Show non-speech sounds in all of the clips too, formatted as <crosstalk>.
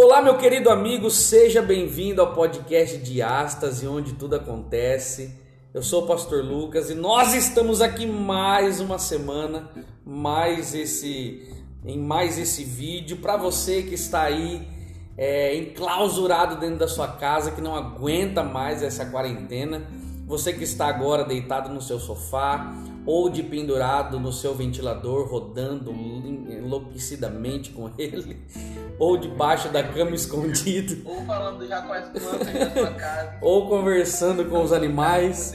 Olá, meu querido amigo, seja bem-vindo ao podcast Diástase, onde tudo acontece. Eu sou o Pastor Lucas e nós estamos aqui mais uma semana, mais esse em mais esse vídeo para você que está aí é, enclausurado dentro da sua casa, que não aguenta mais essa quarentena. Você que está agora deitado no seu sofá ou de pendurado no seu ventilador, rodando enlouquecidamente com ele, <laughs> ou debaixo da cama <laughs> escondido, ou falando já com as plantas da sua casa, <laughs> ou conversando com os animais.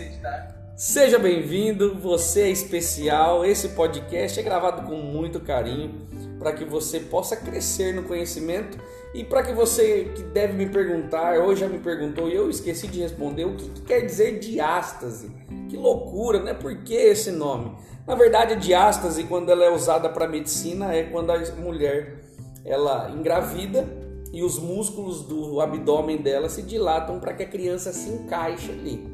Seja bem-vindo, você é especial. Esse podcast é gravado com muito carinho para que você possa crescer no conhecimento e para que você que deve me perguntar, ou já me perguntou e eu esqueci de responder, o que, que quer dizer diástase? Que loucura, né? Por que esse nome? Na verdade, diástase, quando ela é usada para medicina, é quando a mulher ela engravida e os músculos do abdômen dela se dilatam para que a criança se encaixe ali.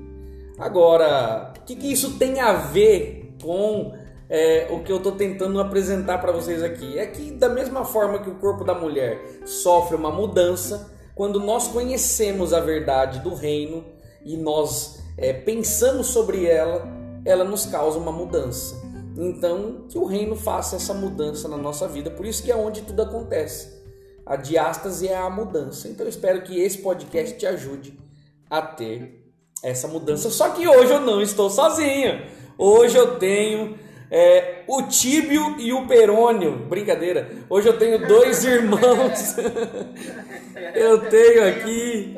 Agora, o que, que isso tem a ver com é, o que eu estou tentando apresentar para vocês aqui é que, da mesma forma que o corpo da mulher sofre uma mudança, quando nós conhecemos a verdade do reino e nós é, pensamos sobre ela, ela nos causa uma mudança. Então, que o reino faça essa mudança na nossa vida, por isso que é onde tudo acontece. A diástase é a mudança. Então, eu espero que esse podcast te ajude a ter essa mudança. Só que hoje eu não estou sozinho. Hoje eu tenho é, o tíbio e o perônio. Brincadeira. Hoje eu tenho dois irmãos. <laughs> eu tenho aqui.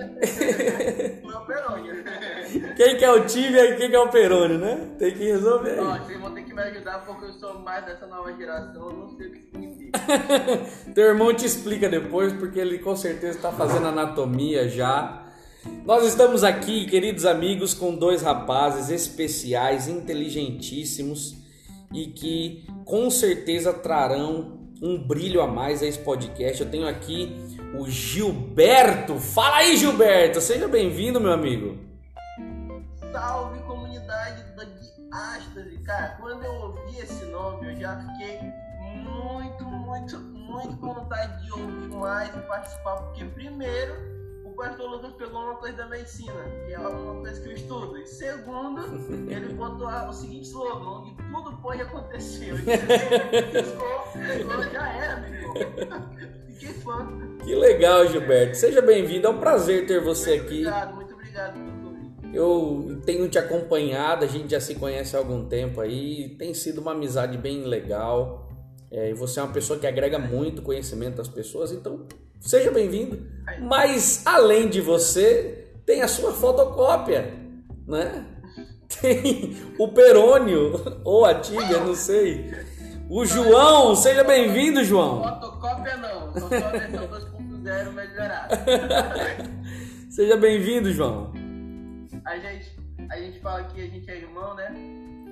<laughs> Quem que é o tíbio e quem que é o perônio, né? Tem que resolver. Ó, vocês vão ter que me ajudar porque eu sou mais dessa nova geração, eu não sei o que significa. <laughs> Teu irmão te explica depois, porque ele com certeza está fazendo anatomia já. Nós estamos aqui, queridos amigos, com dois rapazes especiais, inteligentíssimos e que com certeza trarão um brilho a mais a esse podcast. Eu tenho aqui o Gilberto. Fala aí, Gilberto! Seja bem-vindo, meu amigo. Salve comunidade da Diástase! Cara, quando eu ouvi esse nome, eu já fiquei muito, muito, muito com vontade de ouvir mais e participar, porque primeiro o pastor Lucas pegou uma coisa da medicina, que é uma coisa que eu estudo. E segundo, ele botou o seguinte slogan, onde tudo pode acontecer. <laughs> Eu já era, meu. Fiquei fã. Que legal, Gilberto. Seja bem-vindo. É um prazer ter você muito aqui. Obrigado, muito obrigado pelo eu tenho te acompanhado, a gente já se conhece há algum tempo aí, tem sido uma amizade bem legal. É, e você é uma pessoa que agrega muito conhecimento às pessoas, então seja bem-vindo. Mas além de você, tem a sua fotocópia, né? <laughs> Tem o Perônio ou a Tíbia, não sei. O João, seja bem-vindo, João. Fotocópia não, só a versão 2.0 melhorada. <laughs> seja bem-vindo, João. A gente, a gente fala que a gente é irmão, né?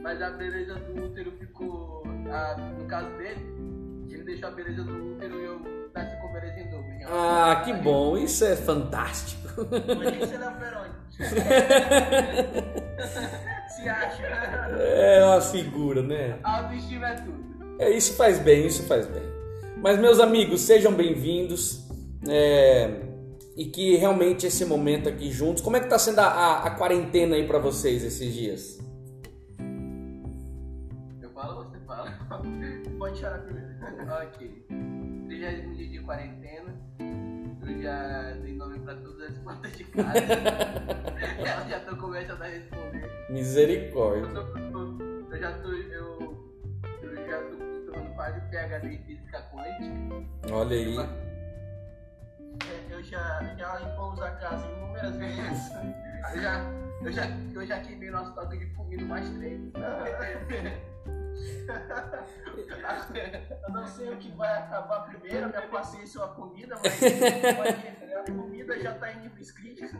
Mas a beleza do útero ficou. A, no caso dele, ele deixou a beleza do útero e eu beleza em dobro. Ah, que bom, isso é fantástico. Por é Peroni? <laughs> Se acha. É uma figura, né? Autoestima é tudo. É, isso faz bem, isso faz bem. Mas, meus amigos, sejam bem-vindos. É, e que realmente esse momento aqui juntos. Como é que tá sendo a, a, a quarentena aí para vocês esses dias? Eu falo ou você fala? Pode chorar primeiro. ok. 30 dia de quarentena. Eu já dei nome pra todas as plantas de casa. <laughs> Elas já estão começando a responder. Misericórdia. Eu, tô, eu já tô. Eu, eu já tô estudando quase PHD em física quântica. Olha aí. Eu já, já limpamos a casa inúmeras vezes. <laughs> Eu já, eu já, eu já queimei nosso toque de comida mais três. <laughs> <laughs> Eu não sei o que vai acabar primeiro, minha paciência ou a comida, mas a comida já tá em níveis críticos.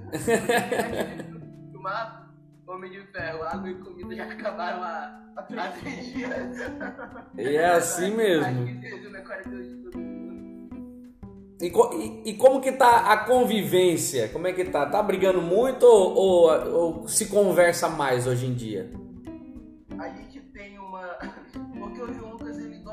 Tomar Homem de Ferro, água e comida já acabaram a, a energia. E é assim mesmo. E, e- e como que tá a convivência? Como é que tá? Tá brigando muito ou, ou- ou se conversa mais hoje em dia?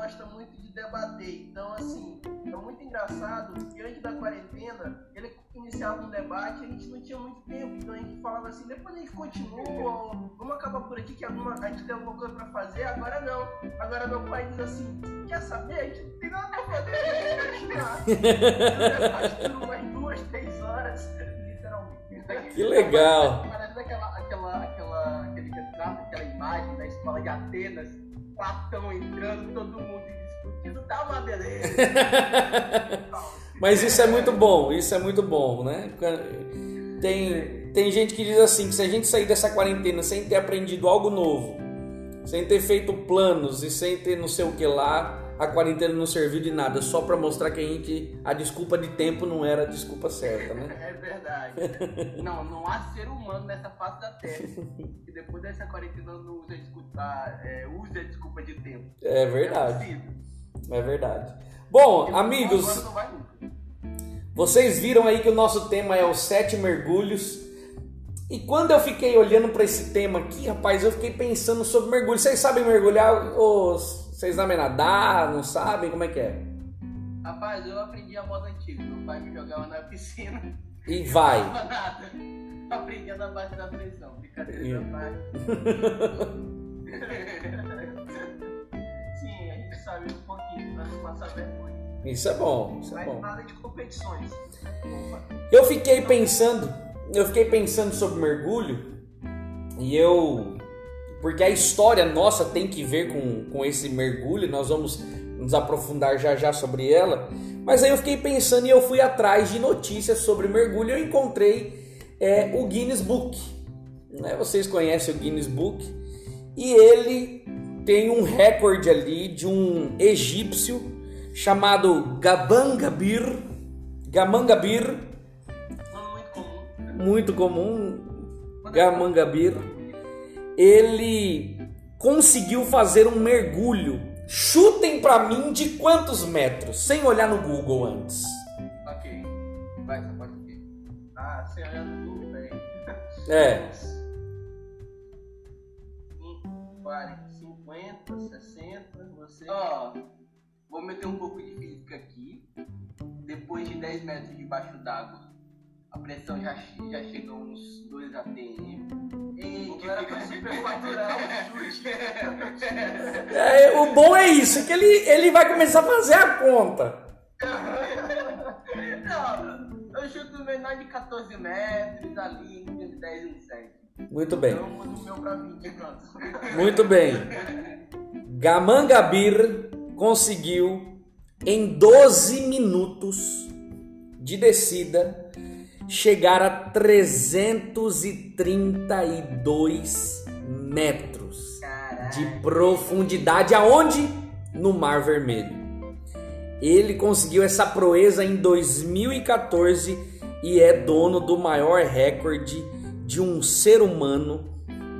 Gosta muito de debater. Então, assim, é muito engraçado que antes da quarentena ele iniciava um debate e a gente não tinha muito tempo. Então a gente falava assim, depois a gente continua, ou vamos acabar por aqui que alguma, a gente tem alguma coisa pra fazer. Agora não. Agora meu pai diz assim, quer saber? A gente não tem nada pra fazer, a gente continuar. <laughs> O debate umas duas, três horas, literalmente. Que legal! Parece aquela, aquela, aquela, aquele retrato, aquela imagem da escola de Atenas, Platão entrando, todo mundo discutindo, tá uma beleza. <laughs> Mas isso é muito bom, isso é muito bom, né? Tem, tem gente que diz assim, que se a gente sair dessa quarentena sem ter aprendido algo novo, sem ter feito planos e sem ter não sei o que lá, a quarentena não serviu de nada, só pra mostrar que a gente, a desculpa de tempo não era a desculpa certa, né? É verdade. Não, não há ser humano nessa face da Terra que depois dessa quarentena não usa é, usa desculpa de tempo. É É verdade, possível. é verdade. Bom, Porque amigos. Vocês viram aí que o nosso tema é os sete mergulhos. E quando eu fiquei olhando para esse tema aqui, rapaz, eu fiquei pensando sobre mergulho. Vocês sabem mergulhar? Ou vocês sabem nadar? Não sabem? Como é que é? Rapaz, eu aprendi a moda antiga. Meu pai me jogava na piscina. E vai. Não nada. Aprendi na base da pressão. Brincadeira da parte. <laughs> Sim, a gente sabe um pouquinho pra não passar vergonha. Isso é bom, isso é Mas bom. nada de competições. Eu fiquei pensando, eu fiquei pensando sobre mergulho e eu, porque a história nossa tem que ver com, com esse mergulho, nós vamos nos aprofundar já já sobre ela. Mas aí eu fiquei pensando e eu fui atrás de notícias sobre mergulho. Eu encontrei é, o Guinness Book. né? Vocês conhecem o Guinness Book e ele tem um recorde ali de um egípcio chamado Gabangabir. Gamangabir muito comum. muito comum, Gamangabir, ele conseguiu fazer um mergulho. Chutem pra mim de quantos metros, sem olhar no Google antes. ok. Vai, você pode ver. Ah, sem olhar no Google, peraí. É, 40, 50, 60, você. Ó, vou meter um pouco de física aqui. Depois de 10 metros debaixo d'água, a pressão já, já chega a uns 2 atm. Que não era pra superfaturar o chute. É, o bom é isso, que ele, ele vai começar a fazer a conta. <laughs> Não, eu chuto menor de 14 metros ali, entre 10 e 7. Muito bem, Eu mudo o meu pra 20, pronto. muito bem. Gamangabir conseguiu em 12 minutos de descida chegar a 332 metros de profundidade aonde? No Mar Vermelho. Ele conseguiu essa proeza em 2014 e é dono do maior recorde de um ser humano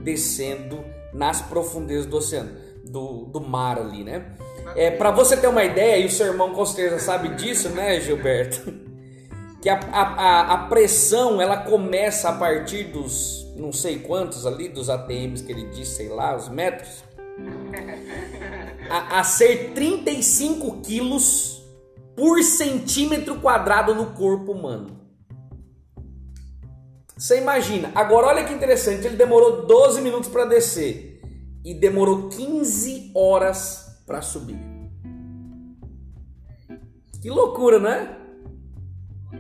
descendo nas profundezas do oceano, do, do mar ali, né? É, para você ter uma ideia, e o seu irmão com certeza sabe disso, né, Gilberto? <laughs> Que a, a, a- pressão ela começa a partir dos não sei quantos ali, dos ATMs que ele disse, sei lá, os metros, a, a ser 35 quilos por centímetro quadrado no corpo humano. Você imagina. Agora olha que interessante, ele demorou 12 minutos para descer e demorou 15 horas para subir. Que loucura, né?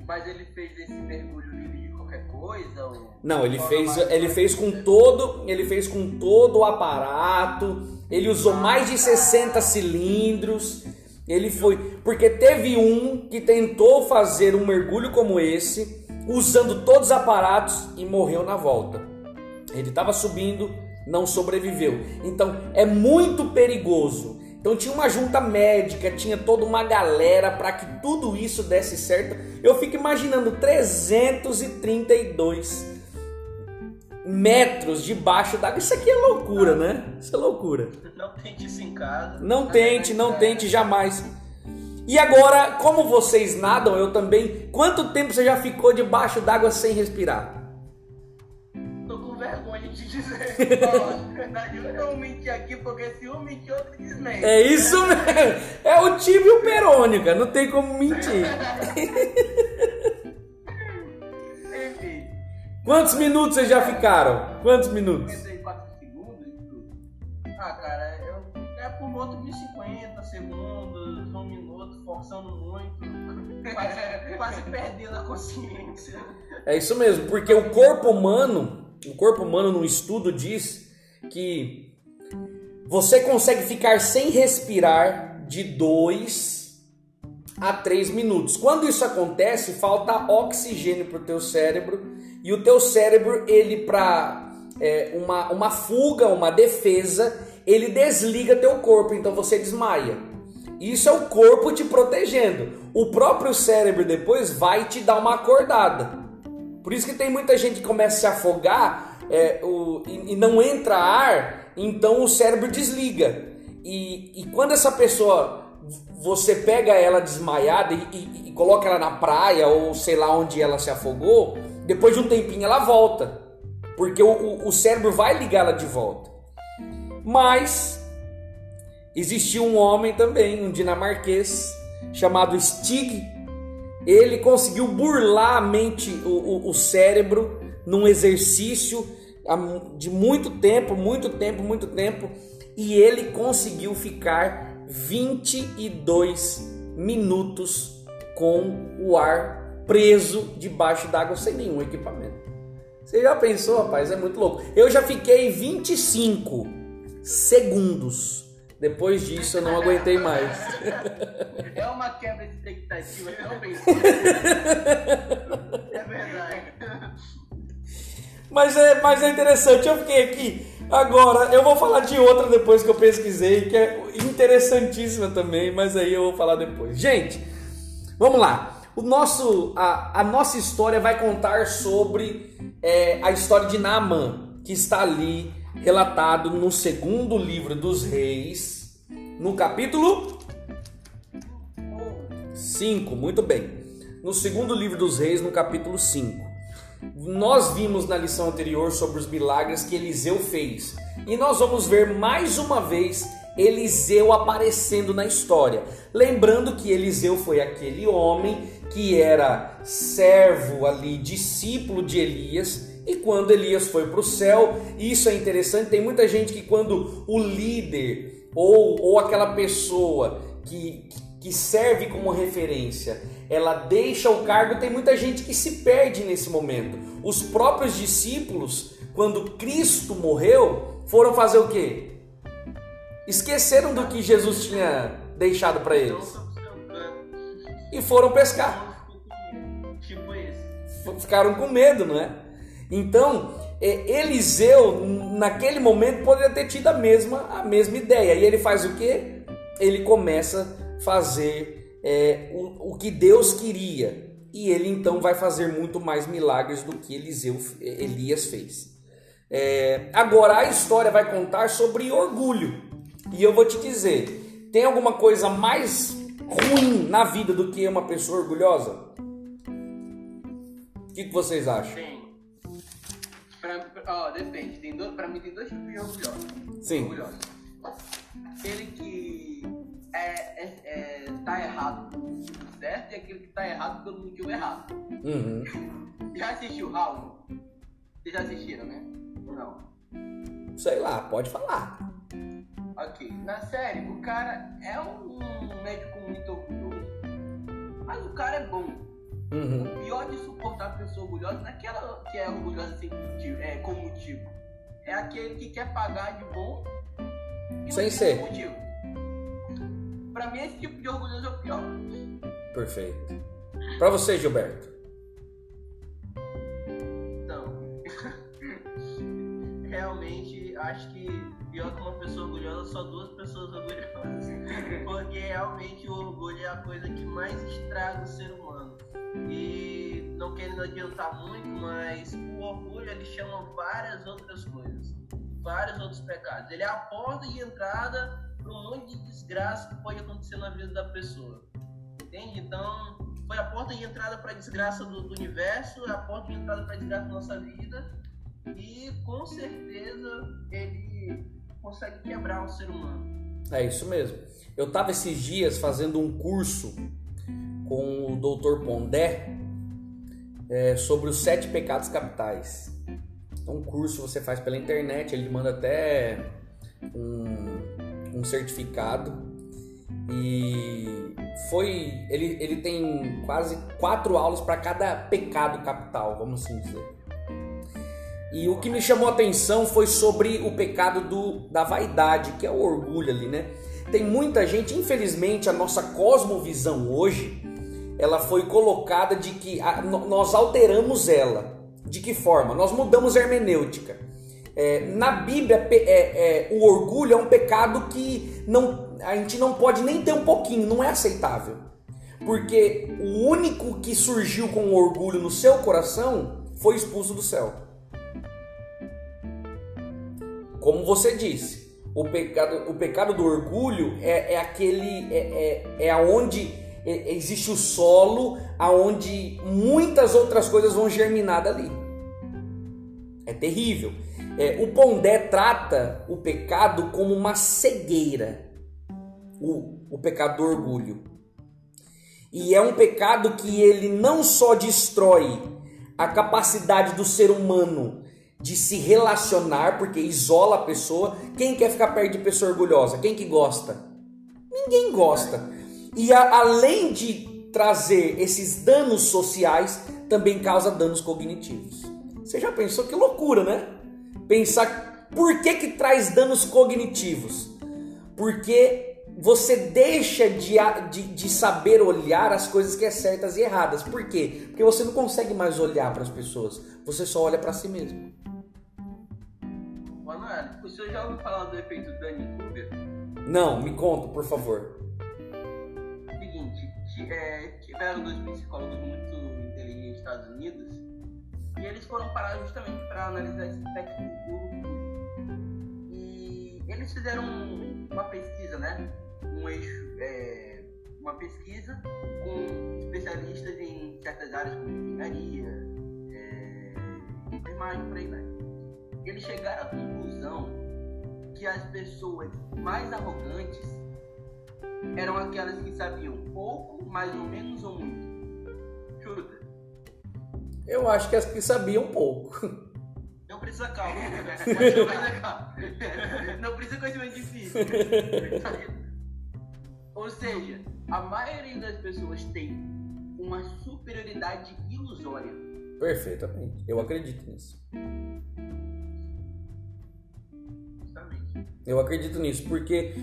Mas ele fez esse mergulho livre de qualquer coisa? Ou... Não, ele fez, ele fez com todo, ele fez com todo o aparato. Ele usou mais de 60 cilindros. Ele foi, porque teve um que tentou fazer um mergulho como esse, usando todos os aparatos e morreu na volta. Ele estava subindo não sobreviveu. Então é muito perigoso. Então tinha uma junta médica, tinha toda uma galera para que tudo isso desse certo. Eu fico imaginando 332 metros debaixo d'água. Isso aqui é loucura, né? Isso é loucura. Não tente isso em casa. Não tente, não tente jamais. E agora, como vocês nadam, eu também. Quanto tempo você já ficou debaixo d'água sem respirar? De dizer. <laughs> Ó, eu não menti aqui, porque se um mentir, outro desmente. É isso mesmo. É o time e o perônio, cara. Não tem como mentir. <laughs> Enfim, Quantos minutos vocês já ficaram? Quantos minutos? 54 segundos e tudo. Ah, cara, eu, é por volta de 50 segundos, um minuto, forçando muito. Quase, quase perdendo a consciência. É isso mesmo, porque o corpo humano, o corpo humano no estudo diz que você consegue ficar sem respirar de 2 a 3 minutos. Quando isso acontece, falta oxigênio para o teu cérebro e o teu cérebro, ele para é, uma, uma fuga, uma defesa, ele desliga teu corpo, então você desmaia. Isso é o corpo te protegendo. O próprio cérebro depois vai te dar uma acordada. Por isso que tem muita gente que começa a se afogar é, o, e, e não entra ar, então o cérebro desliga. E, e quando essa pessoa, você pega ela desmaiada e, e- e coloca ela na praia ou sei lá onde ela se afogou, depois de um tempinho ela volta. Porque o, o, o cérebro vai ligá-la de volta. Mas Existia um homem também, um dinamarquês, chamado Stig. Ele conseguiu burlar a mente, o, o- o cérebro, num exercício de muito tempo, muito tempo, muito tempo. E ele conseguiu ficar 22 minutos com o ar preso debaixo d'água sem nenhum equipamento. Você já pensou, rapaz? É muito louco. Eu já fiquei 25 segundos. Depois disso eu não aguentei mais. É uma quebra de expectativa, realmente. É verdade. Mas é, mas é interessante, eu fiquei aqui. Agora, eu vou falar de outra depois que eu pesquisei, que é interessantíssima também, mas aí eu vou falar depois. Gente, vamos lá. O nosso, a, a nossa história vai contar sobre é, a história de Naaman, que está ali relatado no segundo livro dos reis, no capítulo 5, muito bem. No segundo livro dos reis, no capítulo 5. Nós vimos na lição anterior sobre os milagres que Eliseu fez. E nós vamos ver mais uma vez Eliseu aparecendo na história. Lembrando que Eliseu foi aquele homem que era servo ali, discípulo de Elias. E quando Elias foi para o céu, isso é interessante. Tem muita gente que, quando o líder ou, ou aquela pessoa que, que serve como referência, ela deixa o cargo, tem muita gente que se perde nesse momento. Os próprios discípulos, quando Cristo morreu, foram fazer o quê? Esqueceram do que Jesus tinha deixado para eles e foram pescar. Ficaram com medo, não é? Então, é, Eliseu, naquele momento, poderia ter tido a mesma, a mesma ideia. E ele faz o quê? Ele começa a fazer é, o, o que Deus queria. E ele então vai fazer muito mais milagres do que Eliseu, Elias fez. É, agora a história vai contar sobre orgulho. E eu vou te dizer: tem alguma coisa mais ruim na vida do que uma pessoa orgulhosa? O que, que vocês acham? Tem. Ó, depende. Tem dois, pra mim tem dois tipos de orgulhosos. Sim. Orgulhosos. Aquele que é, é, é, tá errado certo e aquele que tá errado pelo motivo errado. Uhum. Já assistiu House? Vocês já assistiram, né? Não. Sei lá, pode falar. Ok. Na série, o cara é um médico muito orgulhoso. Mas o cara é bom. Uhum. O pior de suportar a pessoa orgulhosa não é aquela que é orgulhosa sem motivo, é, com motivo. É aquele que quer pagar de bom e Sem ser. motivo. Pra mim, esse tipo de orgulhoso é o pior. Perfeito. Pra você, Gilberto. Não. <laughs> Realmente, acho que pessoa orgulhosa, só duas pessoas orgulhosas. Porque realmente o orgulho é a coisa que mais estraga o ser humano. E não querendo adiantar muito, mas o orgulho ele chama várias outras coisas, vários outros pecados. Ele é a porta de entrada para um monte de desgraça que pode acontecer na vida da pessoa. Entende? Então, foi a porta de entrada para a desgraça do, do universo, a porta de entrada para a desgraça da nossa vida. E com certeza ele consegue quebrar o ser humano. É isso mesmo. Eu estava esses dias fazendo um curso com o Dr. Pondé é, sobre os sete pecados capitais. É um curso você faz pela internet, ele manda até um, um certificado e foi ele, ele tem quase quatro aulas para cada pecado capital, vamos assim dizer. E o que me chamou a atenção foi sobre o pecado do, da vaidade, que é o orgulho ali, né? Tem muita gente, infelizmente, a nossa cosmovisão hoje, ela foi colocada de que a, nós alteramos ela. De que forma? Nós mudamos a hermenêutica. É, na Bíblia, é, é, o orgulho é um pecado que não, a gente não pode nem ter um pouquinho, não é aceitável. Porque o único que surgiu com orgulho no seu coração foi expulso do céu. Como você disse, o pecado, o pecado do orgulho é, é aquele é, é, é aonde existe o solo, aonde muitas outras coisas vão germinar dali. É terrível. É, o Pondé trata o pecado como uma cegueira, o, o pecado do orgulho. E é um pecado que ele não só destrói a capacidade do ser humano de se relacionar, porque isola a pessoa. Quem quer ficar perto de pessoa orgulhosa? Quem que gosta? Ninguém gosta. E a, além de trazer esses danos sociais, também causa danos cognitivos. Você já pensou que loucura, né? Pensar por que que traz danos cognitivos? Porque você deixa de, de, de, saber olhar as coisas que é certas e erradas. Por quê? Porque você não consegue mais olhar para as pessoas. Você só olha para si mesmo. Manoel, o senhor já ouviu falar do efeito Dunning-Kruger? Não, me conta, por favor. Seguinte, é, tiveram dois psicólogos muito inteligentes nos Estados Unidos e eles foram parar justamente para analisar esse aspecto do. E eles fizeram uma pesquisa, né? Um eixo, é, uma pesquisa com especialistas em certas áreas como engenharia, enfermagem, por aí vai. Eles chegaram à conclusão que as pessoas mais arrogantes eram aquelas que sabiam pouco, mais ou menos ou muito. Chuta. Eu acho que as que sabiam pouco. Não precisa calma, Não precisa conhecimento difícil. ou seja, a maioria das pessoas tem uma superioridade ilusória Perfeitamente. Eu acredito nisso. Eu acredito nisso, porque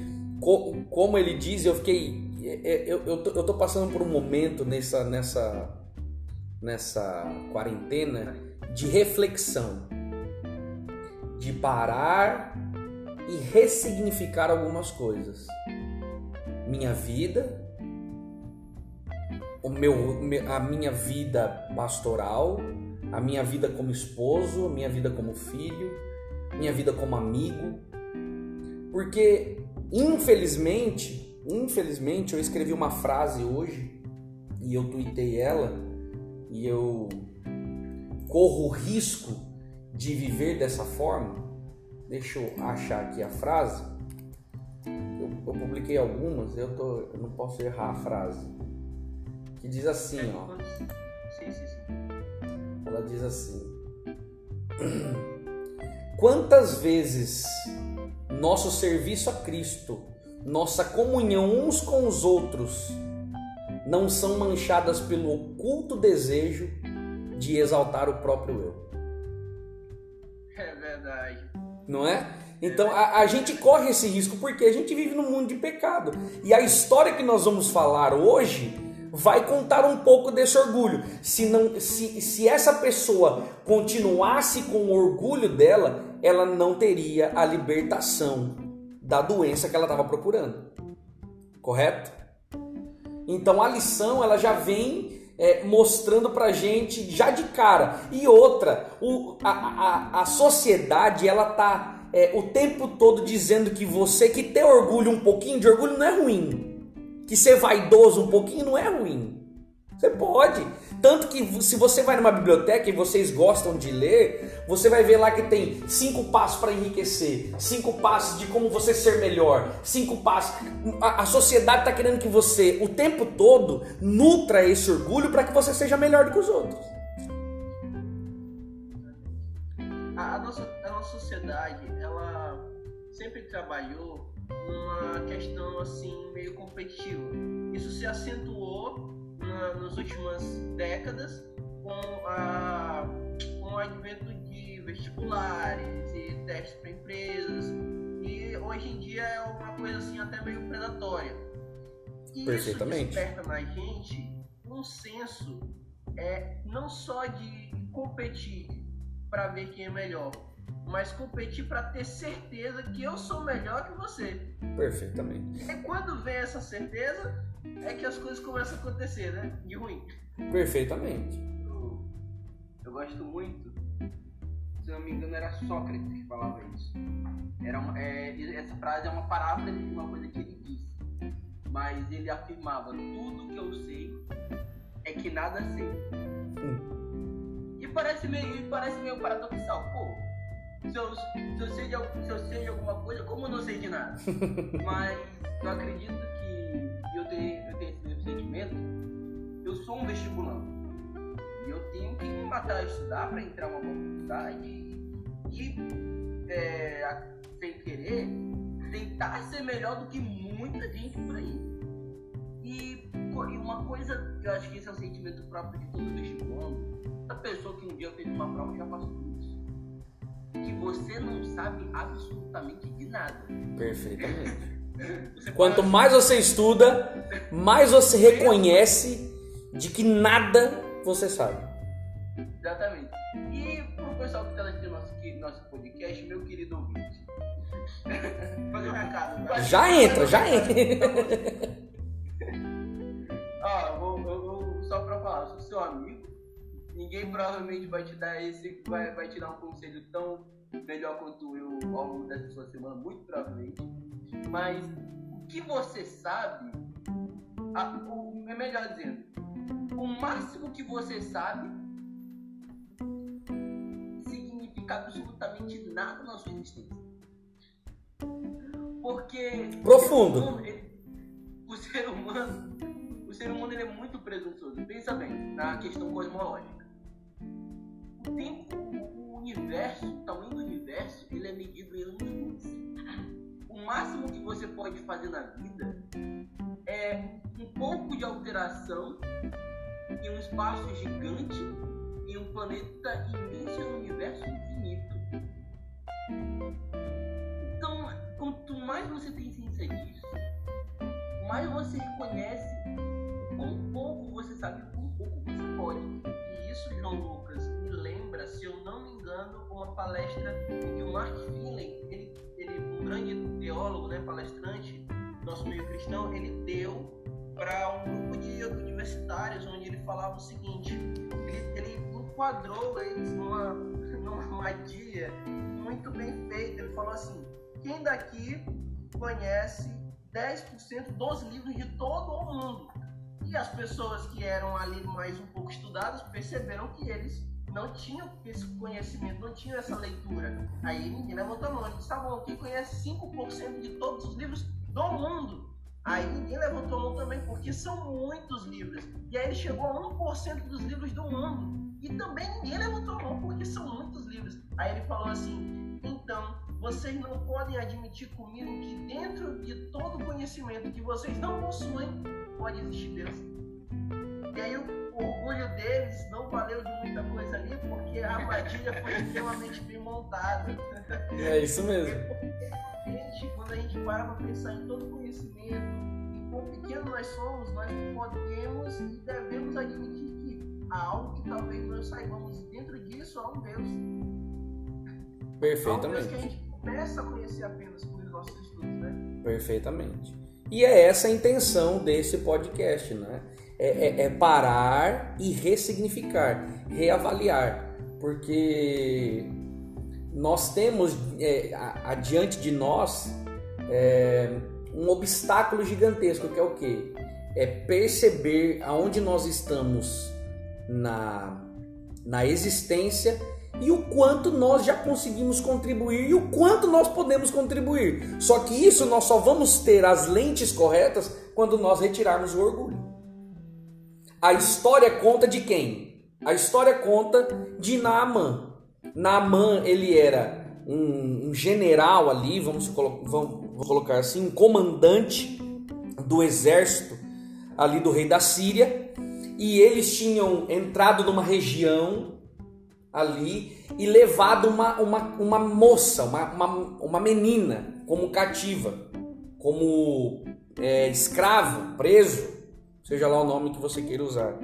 como ele diz, eu fiquei. É, é, eu, eu, tô, eu tô passando por um momento nessa, nessa, nessa quarentena de reflexão, de parar e ressignificar algumas coisas. Minha vida, o meu, a minha vida pastoral, a minha vida como esposo, a minha vida como filho, minha vida como amigo. Porque, infelizmente, infelizmente, eu escrevi uma frase hoje e eu tuitei ela e eu corro o risco de viver dessa forma. Deixa eu achar aqui a frase. Eu, eu publiquei algumas, eu, tô, eu não posso errar a frase que diz assim, ó. Ela diz assim: <clears throat> Quantas vezes nosso serviço a Cristo, nossa comunhão uns com os outros, não são manchadas pelo oculto desejo de exaltar o próprio eu? É verdade. Não é? Então a, a, gente corre esse risco porque a gente vive num mundo de pecado. E a história que nós vamos falar hoje vai contar um pouco desse orgulho. Se, não, se, se essa pessoa continuasse com o orgulho dela, ela não teria a libertação da doença que ela estava procurando. Correto? Então a lição ela já vem é, mostrando pra gente já de cara. E outra, o, a, a, a sociedade ela tá é, o tempo todo dizendo que você que tem orgulho, um pouquinho de orgulho não é ruim. Que ser vaidoso um pouquinho não é ruim. Você pode. Tanto que se você vai numa biblioteca e vocês gostam de ler, você vai ver lá que tem cinco passos para enriquecer, cinco passos de como você ser melhor, cinco passos. A, a sociedade está querendo que você, o tempo todo, nutra esse orgulho para que você seja melhor do que os outros. A, a, nossa, a nossa sociedade, ela sempre trabalhou numa questão assim meio competitiva. Isso se acentuou na, nas últimas décadas com, a, com o advento de vestibulares e testes para empresas. E hoje em dia é uma coisa assim até meio predatória. E isso desperta na gente um senso é, não só de competir para ver quem é melhor, mas competir para ter certeza que eu sou melhor que você. Perfeitamente. E quando vem essa certeza, é que as coisas começam a acontecer, né? De ruim. Perfeitamente. Eu, eu gosto muito, se não me engano, era Sócrates que falava isso. Era uma, é, essa frase é uma paráfrase de uma coisa que ele disse. Mas ele afirmava: tudo que eu sei é que nada sei. E parece meio, e parece meio paradoxal. Pô, se eu, se, eu sei de, se eu sei de alguma coisa, como eu não sei de nada? <laughs> Mas eu acredito que eu tenho, eu tenho esse mesmo sentimento. Eu sou um vestibulando. E eu tenho que me matar a estudar para entrar numa boa faculdade e, é, sem querer, tentar ser melhor do que muita gente por aí. E, e uma coisa que eu acho que esse é um sentimento próprio de todo vestibulando, a pessoa que um dia fez uma prova já passou por isso. Que você não sabe absolutamente de nada. Perfeitamente. <laughs> Quanto mais você estuda, mais você reconhece de que nada você sabe. Exatamente. E pro pessoal que está assistindo nosso, nosso podcast, meu querido ouvinte. <laughs> Fazer um recado. Já entra, já entra. <laughs> Ó, vou, vou só pra falar, eu sou seu amigo. Ninguém provavelmente vai te dar esse. Vai, vai te dar um conselho tão melhor quanto eu ao longo dessa sua semana, muito provavelmente. Mas o que você sabe, a- o, é melhor dizendo, o máximo que você sabe significa absolutamente nada na sua existência. Porque Profundo. o ser humano, o ser humano, ele é muito presunçoso. Pensa bem na questão cosmológica. O tempo, universo, o tamanho do universo, ele é medido em anos-luz. O máximo que você pode fazer na vida é um pouco de alteração em um espaço gigante, em um planeta imenso e um universo infinito. Então, quanto mais você tem ciência disso, mais você reconhece o quão pouco você sabe o quão pouco você pode. E isso, João Lucas, lembra, se eu não me engano, uma palestra que o Mark Finley, ele, ele, um grande teólogo, né, palestrante nosso meio cristão, ele deu para um grupo de universitários onde ele falava o seguinte: ele, ele enquadrou eles numa, <laughs> numa armadilha muito bem feita. Ele falou assim: quem daqui conhece 10% dos livros de todo o mundo? E as pessoas que eram ali mais um pouco estudadas perceberam que eles não tinham esse conhecimento, não tinham essa leitura. Aí ninguém levantou a mão. Ele disse: tá bom, quem conhece 5% de todos os livros do mundo? Aí ninguém levantou a mão também, porque são muitos livros. E aí ele chegou a 1% dos livros do mundo. E também ninguém levantou a mão, porque são muitos livros. Aí ele falou assim: então, vocês não podem admitir comigo que dentro de todo o conhecimento que vocês não possuem, pode existir Deus. E aí o orgulho deles não valeu de muita coisa ali, porque a armadilha foi <laughs> extremamente bem montada. É isso mesmo. Gente, quando a gente para para pensar em todo o conhecimento, em quão pequeno nós somos, nós podemos e devemos admitir que há algo que talvez nós saibamos. E dentro disso há um Deus. Perfeitamente. que a gente começa a conhecer apenas por nossos estudos, né? Perfeitamente. E é essa a intenção desse podcast, né? É, é, é parar e ressignificar, reavaliar, porque nós temos é, adiante de nós é, um obstáculo gigantesco que é o que? É perceber aonde nós estamos na, na existência e o quanto nós já conseguimos contribuir e o quanto nós podemos contribuir. Só que isso nós só vamos ter as lentes corretas quando nós retirarmos o orgulho. A história conta de quem? A história conta de Naaman. Naaman, ele era um, um general ali, vamos, vamos vou colocar assim, um comandante do exército ali do rei da Síria, e eles tinham entrado numa região ali e levado uma, uma, uma moça, uma, uma, uma menina como cativa, como é, escravo, preso, seja lá o nome que você queira usar.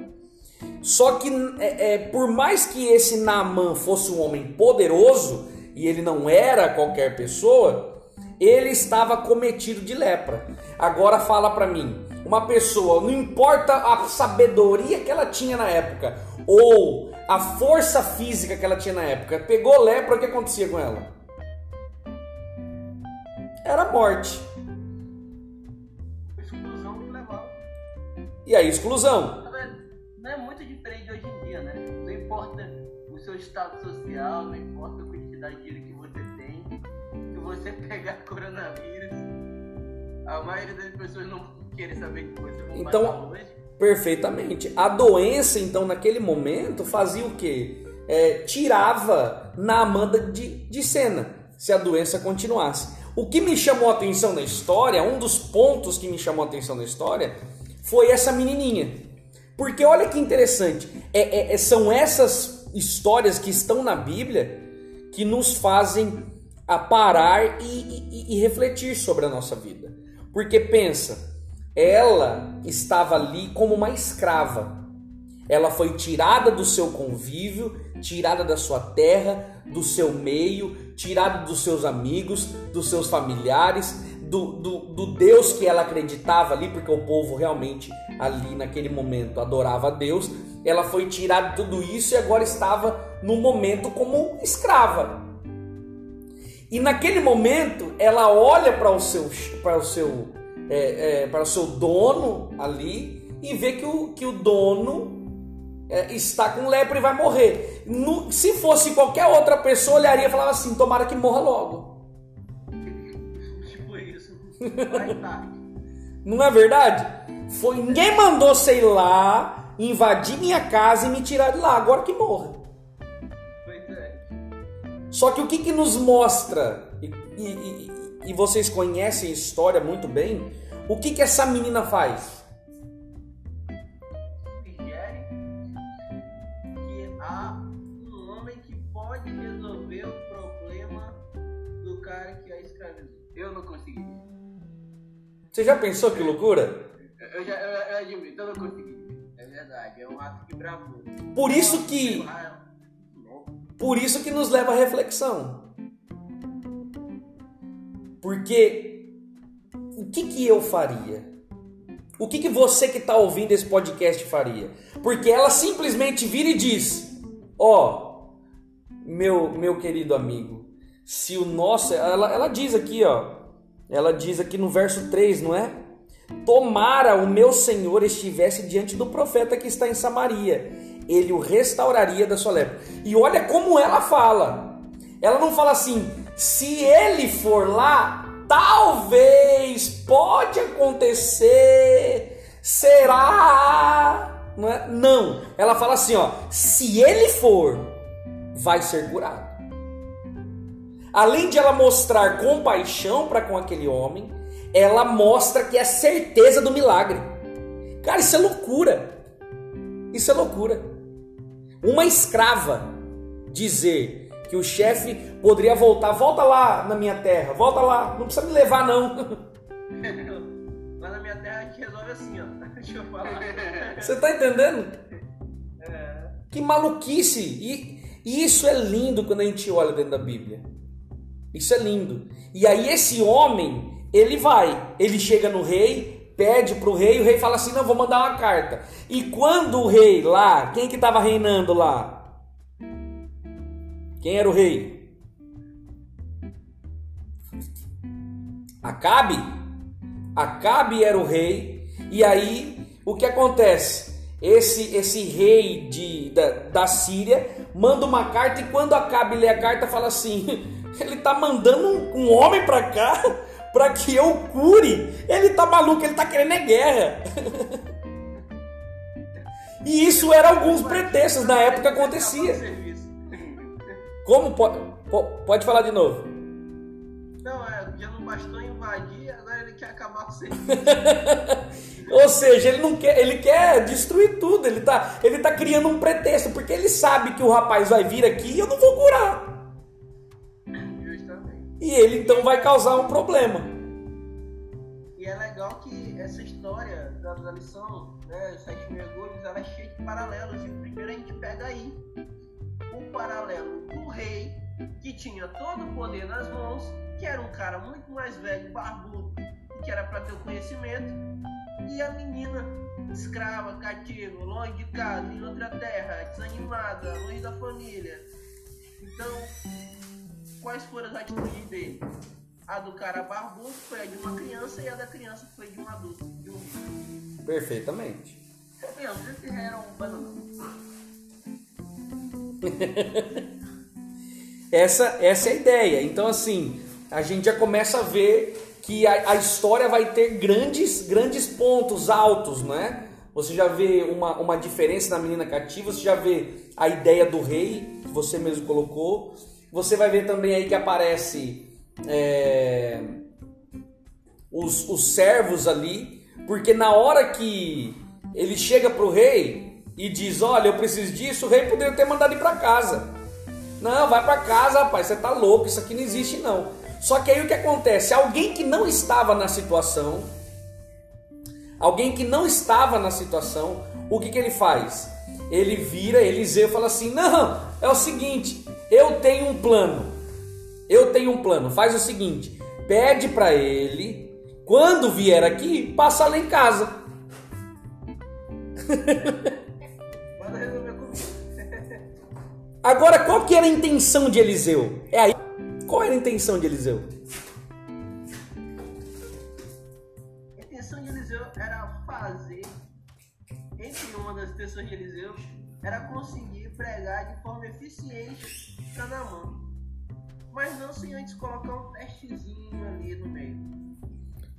Só que é, é, por mais que esse Naaman fosse um homem poderoso, e ele não era qualquer pessoa, ele estava cometido de lepra. Agora fala para mim, uma pessoa, não importa a sabedoria que ela tinha na época, ou a força física que ela tinha na época, pegou lepra, o que acontecia com ela? Era morte. E aí, exclusão? Não é muito diferente hoje em dia, né? Não importa o seu estado social, não importa a quantidade de dinheiro que você tem, se você <laughs> pegar coronavírus, a maioria das pessoas não querem saber que você vai então, hoje. Perfeitamente. A doença, então, naquele momento, fazia o quê? É, tirava na Amanda de, de cena, se a doença continuasse. O que me chamou a atenção na história, um dos pontos que me chamou a atenção na história, foi essa menininha. Porque olha que interessante, é, é, é são essas histórias que estão na Bíblia que nos fazem a parar e, e, e refletir sobre a nossa vida. Porque pensa, ela estava ali como uma escrava. Ela foi tirada do seu convívio, tirada da sua terra, do seu meio, tirada dos seus amigos, dos seus familiares, do, do, do, Deus que ela acreditava ali, porque o povo realmente ali naquele momento adorava a Deus. Ela foi tirada de tudo isso e agora estava no momento como escrava. E naquele momento ela olha para o seu, para o seu é, é, para o seu dono ali e vê que o, que o dono é, está com lepra e vai morrer. No, se fosse qualquer outra pessoa, olharia e falava assim: tomara que morra logo. Não é verdade? Foi, ninguém mandou, sei lá, invadir minha casa e me tirar de lá. Agora que morra. Pois é. Só que o que, que nos mostra, e, e, e vocês conhecem a história muito bem, o que, que essa menina faz? Você já pensou que loucura? Eu já eu, eu admito, eu não consegui. É verdade, é um ato de bravura. Por isso que. Por isso que nos leva à reflexão. Porque o que, que eu faria? O que, que você que está ouvindo esse podcast faria? Porque ela simplesmente vira e diz: Ó, oh, meu, meu querido amigo, se o nosso. Ela, ela diz aqui, ó. Ela diz aqui no verso 3, não é? Tomara o meu Senhor estivesse diante do profeta que está em Samaria, ele o restauraria da sua lepra. E olha como ela fala. Ela não fala assim: se ele for lá, talvez, pode acontecer, será? Não, é? não, ela fala assim, ó, se ele for, vai ser curado. Além de ela mostrar compaixão para com aquele homem, ela mostra que é certeza do milagre. Cara, isso é loucura. Isso é loucura. Uma escrava dizer que o chefe poderia voltar, volta lá na minha terra, volta lá, não precisa me levar não. <laughs> lá na minha terra a gente resolve assim, ó. <laughs> Deixa eu falar. Você tá entendendo? É. Que maluquice! E, e isso é lindo quando a gente olha dentro da Bíblia. Isso é lindo. E aí esse homem, ele vai, ele chega no rei, pede pro rei, o rei fala assim: "Não, vou mandar uma carta". E quando o rei lá, quem que estava reinando lá? Quem era o rei? Acabe? Acabe era o rei. E aí, o que acontece? Esse esse rei de, da, da Síria manda uma carta e quando Acabe lê a carta fala assim: <laughs> ele tá mandando um, um homem para cá <laughs> para que eu cure. Ele tá maluco, ele tá querendo é guerra. <laughs> e isso era alguns pretextos na época acontecia. Como pode, pode falar de novo? Não, é, já não bastou invadir, agora ele quer acabar com o serviço. <laughs> Ou seja, ele não quer, ele quer destruir tudo, ele tá, ele tá criando um pretexto, porque ele sabe que o rapaz vai vir aqui e eu não vou curar. E ele então vai causar um problema. E é legal que essa história da, da lição, né, Sete Mergulhos, ela é cheia de paralelos. E o primeiro a gente pega aí o paralelo do rei, que tinha todo o poder nas mãos, que era um cara muito mais velho, barbudo, que era para ter o conhecimento, e a menina escrava, cativa, longe de casa, em outra terra, desanimada, longe da família. Então, quais foram as atitudes dele? A do cara barbudo foi a de uma criança e a da criança foi de um adulto, de um Perfeitamente. Meu, esse era um bananão. <laughs> essa, essa é a ideia. Então, assim, a gente já começa a ver que a, a, história vai ter grandes, grandes pontos altos, não é? Você já vê uma, uma diferença na menina cativa, você já vê a ideia do rei, que você mesmo colocou. Você vai ver também aí que aparece é, os, os servos ali, porque na hora que ele chega para o rei e diz: Olha, eu preciso disso, o rei poderia ter mandado ir para casa. Não, vai para casa, rapaz, você tá louco, isso aqui não existe não. Só que aí o que acontece? Alguém que não estava na situação, alguém que não estava na situação, o que, que ele faz? Ele vira, Eliseu fala assim: Não, é o seguinte, eu tenho um plano. Eu tenho um plano. Faz o seguinte: pede para ele, quando vier aqui, passa lá em casa. Agora, qual que era a intenção de Eliseu? É aí. Qual era a intenção de Eliseu? A intenção de Eliseu era fazer, entre uma das intenções de Eliseu, era conseguir pregar de forma eficiente para Naamã. Mas não sem antes colocar um testezinho ali no meio.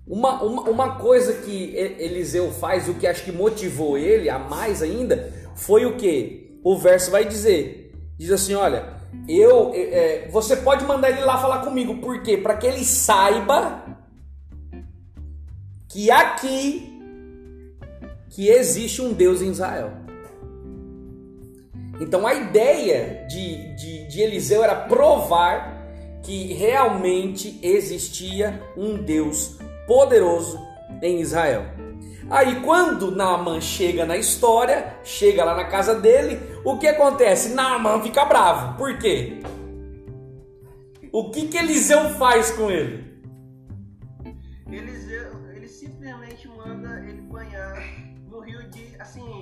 Uma, uma, uma coisa que Eliseu faz, o que acho que motivou ele a mais ainda, foi o que? O verso vai dizer: diz assim: olha, eu, é, você pode mandar ele lá falar comigo, por quê? Para que ele saiba que aqui que existe um Deus em Israel. Então a ideia de, de, de Eliseu era provar que realmente existia um Deus poderoso em Israel. Aí quando Naaman chega na história, chega lá na casa dele, o que acontece? Naaman fica bravo. Por quê? O que que Eliseu faz com ele? Eliseu, ele simplesmente manda ele banhar no rio de, assim,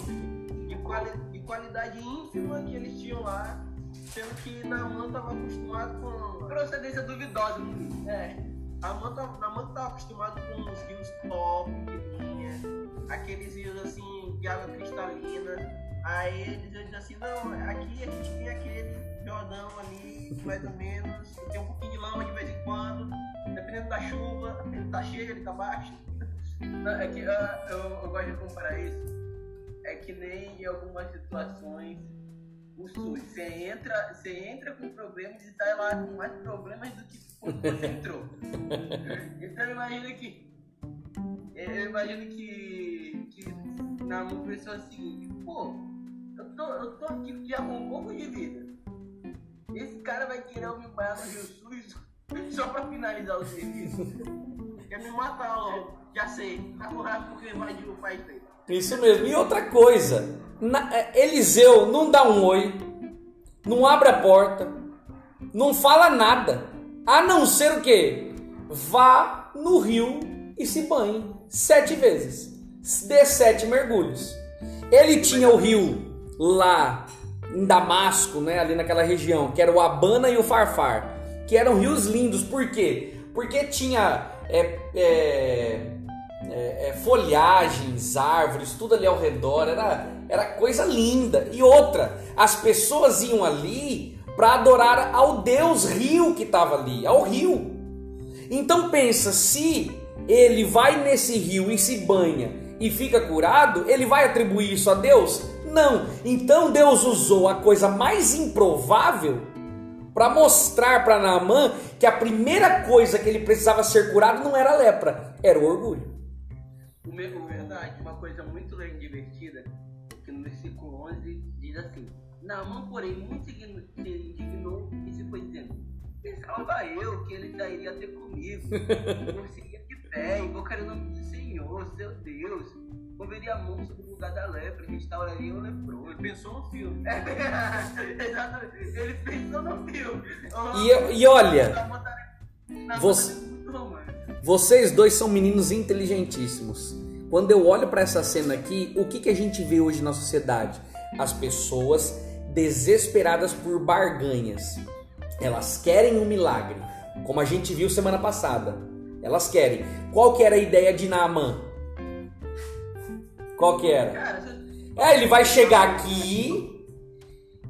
de, quali, de qualidade ínfima que eles tinham lá, sendo que Naaman estava acostumado com procedência duvidosa rio. É. Naaman estava acostumado com os rios top que vinha, aqueles rios assim de água cristalina. Aí eles dizem assim, não, aqui a gente tem aquele Jordão ali, mais ou menos, tem um pouquinho de lama de vez em quando, dependendo da chuva, ele tá cheio, ele tá baixo. Não, é que ah, eu, eu gosto de comparar isso. É que nem em algumas situações o SUS. Você entra, você entra com problemas e sai lá com mais problemas do que quando você <laughs> entrou. Então imagina que. Eu imagino que. que na uma pessoa seguinte, pô, eu tô, eu tô aqui já com um pouco de vida. Esse cara vai querer me banhar no Rio SUS <laughs> só pra finalizar o serviço. Quer me matar logo, já sei. Tá raiva porque invadiu o país dele. Isso mesmo. E outra coisa, na, Eliseu não dá um oi, não abre a porta, não fala nada. A não ser o quê? Vá no rio e se banhe sete vezes. Dê sete mergulhos. Ele tinha o rio lá em Damasco, né, ali naquela região, que era o Abana e o Farfar, que eram rios lindos. Por quê? Porque tinha é, é, é, é folhagens, árvores, tudo ali ao redor, era, era coisa linda. E outra, as pessoas iam ali para adorar ao Deus rio que estava ali, ao rio. Então pensa, se ele vai nesse rio e se banha e fica curado, ele vai atribuir isso a Deus? Não. Então Deus usou a coisa mais improvável para mostrar para Naamã que a primeira coisa que ele precisava ser curado não era a lepra, era o orgulho. O mesmo verdade, uma coisa muito divertida, que no versículo 11 diz assim: Naamã, porém, muito se indignou e se foi dizendo: Pensava eu que ele sairia ter comigo, <laughs> seria de pé, invocaria o nome do Senhor, seu Deus, moveria a mão sobre o lugar da lepra, restauraria o leproso. Ele pensou no filme. É, <laughs> exatamente, ele pensou no filme. E, e olha, você, vocês dois são meninos inteligentíssimos. Quando eu olho para essa cena aqui, o que, que a gente vê hoje na sociedade? As pessoas desesperadas por barganhas. Elas querem um milagre, como a gente viu semana passada. Elas querem. Qual que era a ideia de Naaman? Qual que era? É, ele vai chegar aqui,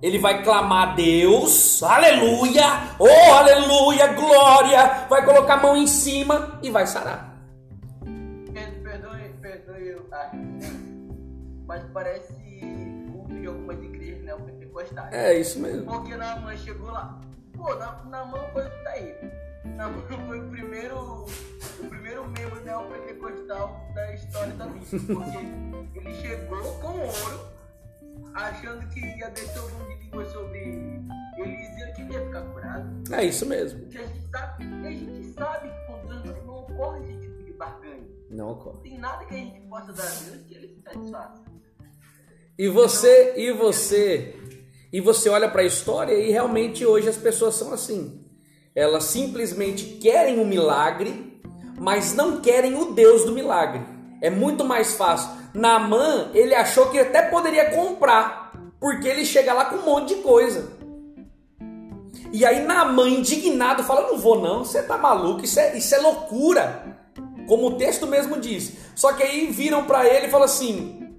ele vai clamar a Deus, aleluia, oh aleluia, glória, vai colocar a mão em cima e vai sarar. Perdoe, perdoe, ah, mas parece culto de algumas igrejas neopentecostais. É isso mesmo. Porque na mãe chegou lá, pô, mão foi daí. Na mão foi o primeiro, o primeiro membro neopentecostal da história da Bíblia, porque ele chegou com ouro, achando que ia descer um de língua sobre Elísio e ele ia ficar curado. É isso mesmo. Porque a gente sabe, a gente sabe que com Deus não ocorre esse tipo de barganha. Não Não ocorre. tem nada que a gente possa dar a Deus que ele se satisfaça. E você, e você, e você olha para a história e realmente hoje as pessoas são assim. Elas simplesmente querem o milagre, mas não querem o Deus do milagre. É muito mais fácil. Naamã, ele achou que até poderia comprar, porque ele chega lá com um monte de coisa. E aí Naamã, indignado, fala: Não vou não, você tá maluco, isso é, isso é loucura. Como o texto mesmo diz. Só que aí viram para ele e falam assim: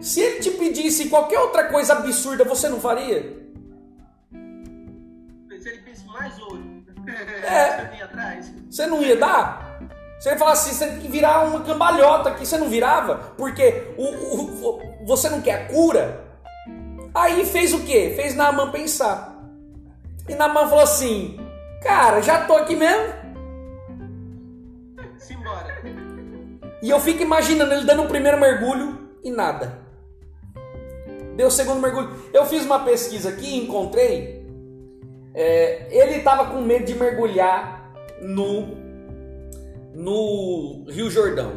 Se ele te pedisse qualquer outra coisa absurda, você não faria? Se ele pensa mais ouro. É. <laughs> Você não ia dar? Ele falasse assim, você tem que virar uma cambalhota aqui, você não virava? Porque o, o- o- você não quer a cura? Aí fez o quê? Fez Naaman pensar. E Naaman falou assim: Cara, já tô aqui mesmo. <laughs> Simbora. E eu fico imaginando ele dando o primeiro mergulho e nada. Deu o segundo mergulho. Eu fiz uma pesquisa aqui e encontrei. é, ele estava com medo de mergulhar no, no Rio Jordão.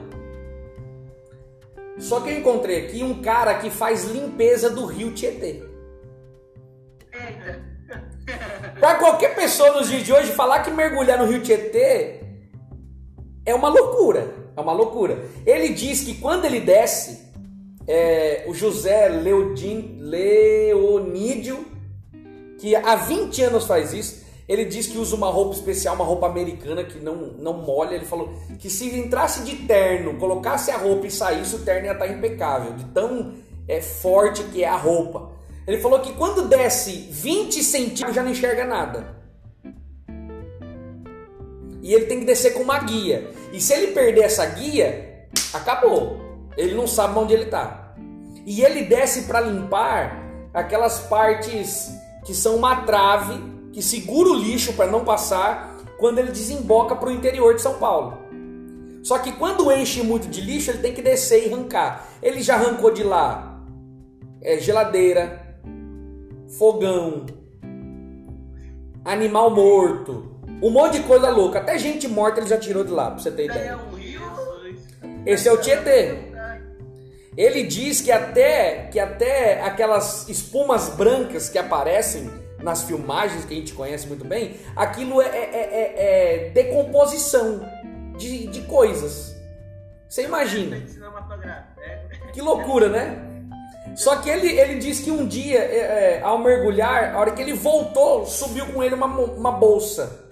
Só que eu encontrei aqui um cara que faz limpeza do Rio Tietê. Para qualquer pessoa nos dias de hoje falar que mergulhar no Rio Tietê é uma loucura. É uma loucura. Ele diz que quando ele desce, é, o José Leodin, Leonídio, que há 20 anos faz isso, ele diz que usa uma roupa especial, uma roupa americana que não, não molha. Ele falou que se entrasse de terno, colocasse a roupa e saísse, o terno ia estar impecável, de tão é, forte que é a roupa. Ele falou que quando desce 20 centímetros já não enxerga nada. E ele tem que descer com uma guia. E se ele perder essa guia, acabou. Ele não sabe onde ele está. E ele desce para limpar aquelas partes que são uma trave que segura o lixo para não passar quando ele desemboca para o interior de São Paulo. Só que quando enche muito de lixo, ele tem que descer e arrancar. Ele já arrancou de lá é, geladeira, fogão, animal morto, um monte de coisa louca. Até gente morta ele já tirou de lá, pra você ter É ideia. rio. Esse é o Tietê. Ele diz que até, que até aquelas espumas brancas que aparecem nas filmagens que a gente conhece muito bem, aquilo é, é, é, é decomposição de, de coisas. Você imagina. Que loucura, né? Só que ele, ele diz que um dia, é, é, ao mergulhar, a hora que ele voltou, subiu com ele uma, uma bolsa.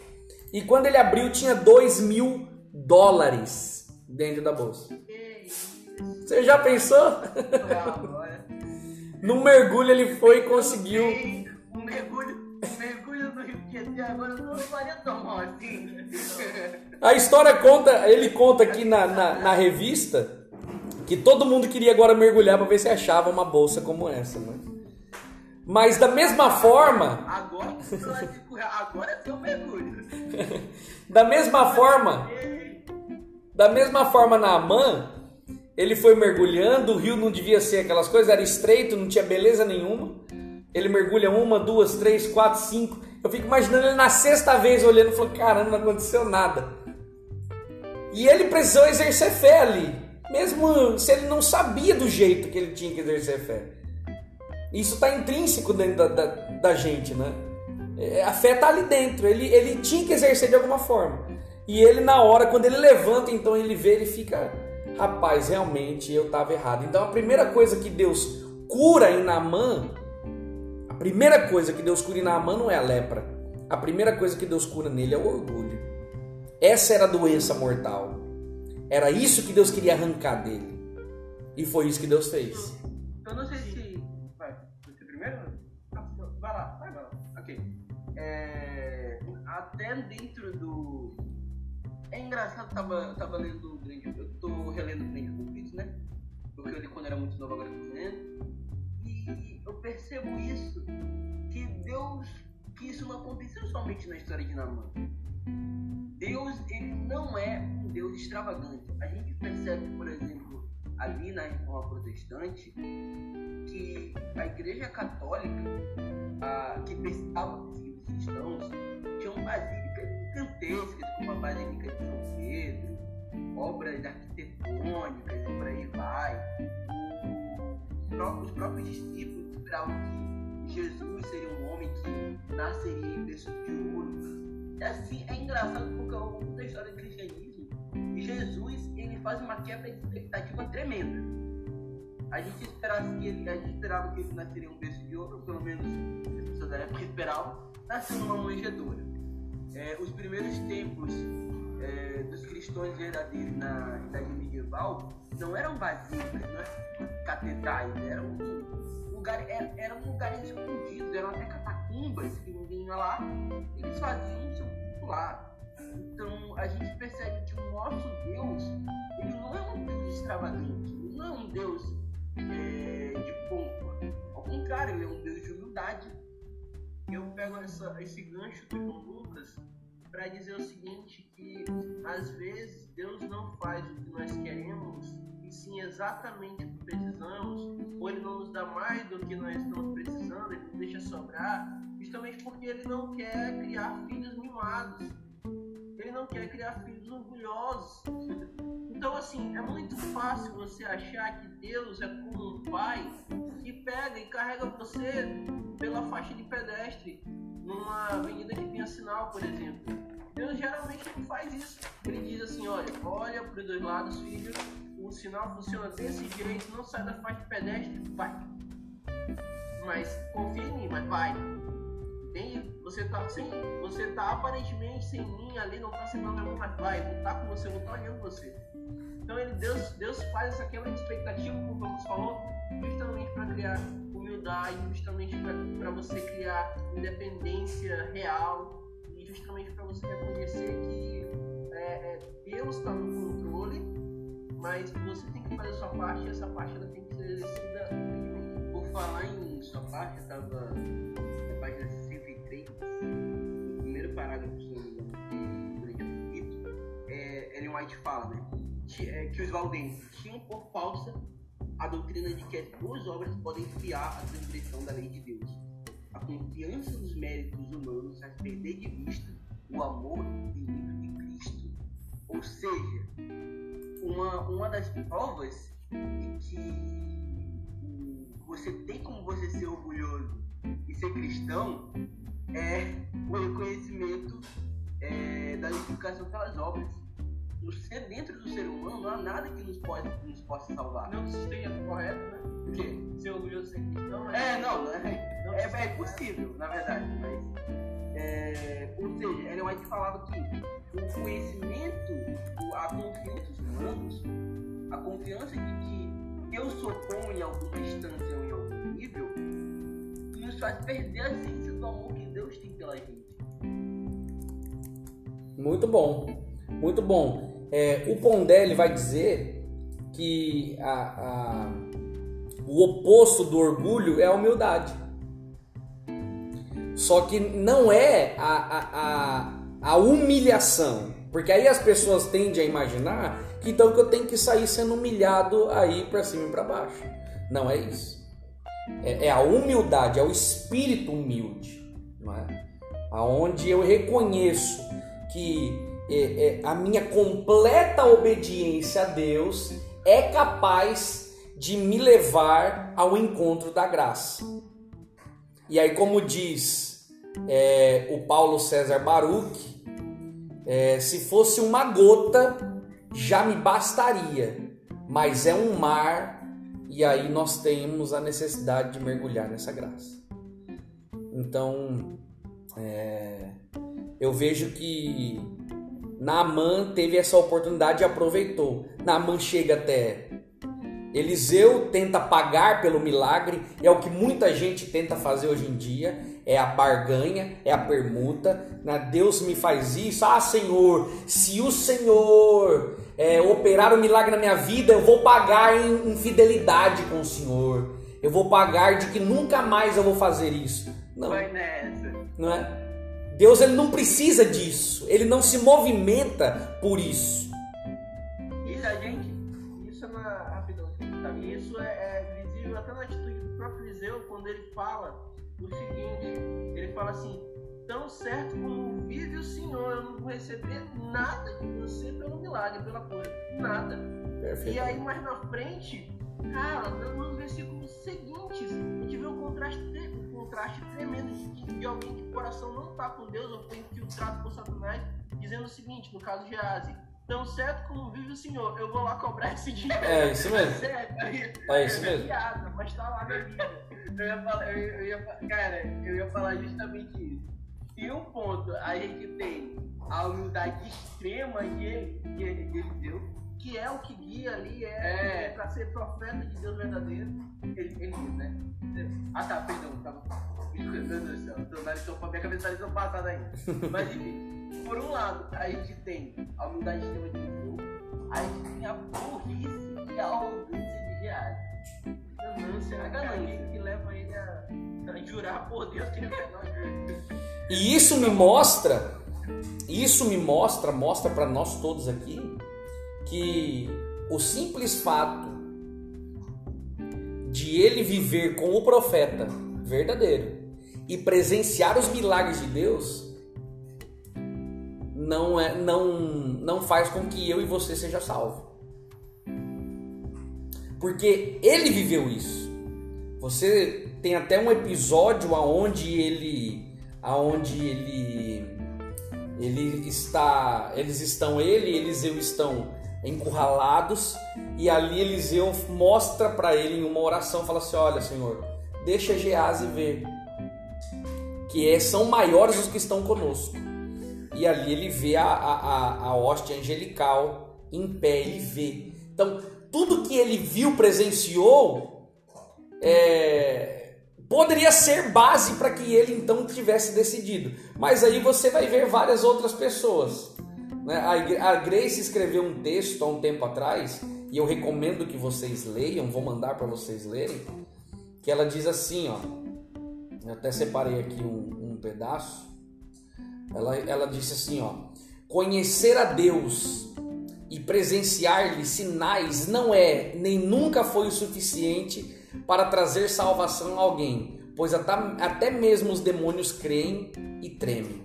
E quando ele abriu, tinha 2 mil dólares dentro da bolsa. Você já pensou? <laughs> no mergulho ele foi e conseguiu. Mergulho, um mergulho no Rio Tietê agora não faria tão mal assim. A história conta, ele conta aqui na, na, na revista que todo mundo queria agora mergulhar para ver se achava uma bolsa como essa, né? Mas da mesma forma. Agora, agora é seu mergulho. <laughs> da mesma forma. Da mesma forma na Amã, ele foi mergulhando, o rio não devia ser aquelas coisas, era estreito, não tinha beleza nenhuma. Ele mergulha uma, duas, três, quatro, cinco. Eu fico imaginando ele na sexta vez olhando e falando: caramba, não aconteceu nada. E ele precisou exercer fé ali mesmo se ele não sabia do jeito que ele tinha que exercer fé. Isso está intrínseco dentro da, da, da, gente, né? É, a fé está ali dentro, ele, ele tinha que exercer de alguma forma. E ele, na hora, quando ele levanta, então ele vê, ele fica, rapaz, realmente eu estava errado. Então a primeira coisa que Deus cura em Naamã, primeira coisa que Deus cura em Naamã não é a lepra. A primeira coisa que Deus cura nele é o orgulho. Essa era a doença mortal. Era isso que Deus queria arrancar dele. E foi isso que Deus fez. Eu não sei se. Vai, você primeiro? Vai lá, vai, lá. Ok. É... Até dentro do. É engraçado, tava, tava lendo o Grande. Eu tô relendo o Grande Conflito, né? Porque eu li quando era muito novo, agora eu tô lendo. Percebo isso, que Deus. que isso não aconteceu somente na história de Namã. Deus, ele não é Deus extravagante. A gente percebe, por exemplo, ali na reforma protestante, que a Igreja Católica, a, que perseguindo os cristãos, tinham basílicas gigantescas, como a Basílica de São Pedro, obras arquitetônicas e por aí vai. Os próprios discípulos que Jesus seria um homem que nasceria em berço de ouro. É assim, é engraçado porque ao longo da história do cristianismo, Jesus ele faz uma quebra de expectativa tremenda. A gente esperava que ele, a gente esperava que ele nasceria um berço de ouro, pelo menos as pessoas da época esperavam, nasceu numa manjedoura. É, os primeiros templos é, dos cristãos verdadeiros na idade medieval não eram vasículas, não eram catedrais, eram lugares, eram, eram lugares escondidos, eram até catacumbas que ninguém ia lá, eles faziam seu culto lá. Então a gente percebe que o nosso Deus, ele não é um Deus extravagante, ele não é um Deus é, de pompa. Ao contrário, ele é um Deus de humildade. Eu pego essa, esse gancho João Lucas para dizer o seguinte, que às vezes Deus não faz o que nós queremos, sim exatamente o que precisamos, ou Ele não nos dá mais do que nós estamos precisando, Ele deixa sobrar, justamente porque Ele não quer criar filhos mimados ele não quer criar filhos orgulhosos. Então, assim, é muito fácil você achar que Deus é como um pai que pega e carrega você pela faixa de pedestre numa avenida que tenha sinal, por exemplo. Deus geralmente não faz isso. Ele diz assim: olha, olha para os dois lados, filho, o sinal funciona desse jeito, não sai da faixa de pedestre, vai. Mas confia em mim, mas vai. Entende? Você tá sem. Você tá aparentemente sem mim ali, não tá sendo nada mas vai, vou estar com você, vou estar olhando você. Então ele, Deus, Deus faz essa quebra de expectativa, como o Vamos falou, justamente para criar humildade, justamente para você criar independência real e justamente para você reconhecer que é, é, Deus está no mas você tem que fazer a sua parte e essa parte ela tem que ser exercida Por falar em sua parte, eu estava na página no primeiro parágrafo do capítulo, é, Ellen White fala né, que, é, que os valdenses tinham por falsa a doutrina de que as duas obras podem fiar a transgressão da lei de Deus. A confiança nos méritos humanos faz perder de vista o amor infinito de Cristo. Ou seja, uma, uma das provas de que você tem como você ser orgulhoso e ser cristão é o reconhecimento é, da justificação pelas obras. No ser dentro do ser humano não há nada que nos, pode, nos possa salvar. Não esteja correto, né? O quê? Ser orgulhoso ser cristão, né? É, não, é, Não é, é possível, na verdade, mas. É, ou seja, Ellen White falava que o conhecimento, a confiança dos humanos, a confiança de que eu sou bom em alguma instância ou em algum nível, nos faz perder a essência do amor que Deus tem pela gente. Muito bom, muito bom. É, o Pondelli vai dizer que a- a- o oposto do orgulho é a humildade. Só que não é a, a, a, a humilhação. Porque aí as pessoas tendem a imaginar que então que eu tenho que sair sendo humilhado aí para cima e para baixo. Não é isso. É, é a humildade, é o espírito humilde, não é? Aonde eu reconheço que é, é, a minha completa obediência a Deus é capaz de me levar ao encontro da graça. E aí, como diz é, o Paulo César Baruch, é, se fosse uma gota já me bastaria, mas é um mar e aí nós temos a necessidade de mergulhar nessa graça. Então, é, eu vejo que Naamã teve essa oportunidade e aproveitou. Naamã chega até Eliseu, tenta pagar pelo milagre, é o que muita gente tenta fazer hoje em dia, é a barganha, é a permuta. Né? Deus me faz isso, ah Senhor, se o Senhor é, operar o milagre na minha vida, eu vou pagar em, em fidelidade com o Senhor. Eu vou pagar de que nunca mais eu vou fazer isso. Não, Vai nessa. não é? Deus ele não precisa disso. Ele não se movimenta por isso. E a gente. Isso é na. Rapidão, tá? Isso é, é visível até na atitude do próprio Eliseu quando ele fala o seguinte: ele fala assim, tão certo como vive o Senhor, eu não vou receber nada de você pelo milagre, pela cura. Nada. E aí mais na frente, cara, nos versículos seguintes, a gente vê um contraste, um contraste tremendo de, de alguém que o coração não está com Deus, ou foi infiltrado por Satanás, dizendo o seguinte, no caso de Geazi, tão certo como vive o Senhor, eu vou lá cobrar esse dinheiro. É isso mesmo. Sério, <laughs> É isso mesmo. piada, mas tá lá na Bíblia. Eu ia falar, eu, eu ia, cara, eu ia falar justamente isso. Se um ponto a gente tem a humildade extrema que ele, que ele, que ele deu, Que é o que guia ali, é, É. para ser profeta de Deus verdadeiro. ele, ele diz, né? Ah tá, perdão, tava. Meu Deus do céu, tô na lição, minha cabeça tá lição passada ainda. Mas enfim, por um lado, a gente tem a humildade de Deus, a gente tem a burrice e a arrogância de Geazi. Ganância, a ganância que leva ele a, a jurar por Deus que ele é. E isso me mostra, isso me mostra, mostra para nós todos aqui, que o simples fato de ele viver com o profeta verdadeiro e presenciar os milagres de Deus não é não não faz com que eu e você seja salvo. Porque ele viveu isso. Você tem até um episódio aonde ele aonde ele ele está eles estão ele e Eliseu estão encurralados e ali Eliseu mostra para ele em uma oração fala assim olha Senhor deixa Gease ver que é, são maiores os que estão conosco e ali ele vê a, a, a, hóstia angelical em pé ele vê então tudo que ele viu presenciou é, poderia ser base para que ele então tivesse decidido. Mas aí você vai ver várias outras pessoas. Né? A A Grace escreveu um texto há um tempo atrás, e eu recomendo que vocês leiam, vou mandar para vocês lerem, que ela diz assim, ó. Eu até separei aqui um, um pedaço. Ela, ela disse assim, ó. Conhecer a Deus e presenciar-lhe sinais não é nem nunca foi o suficiente para trazer salvação a alguém, pois até, até mesmo os demônios creem e tremem.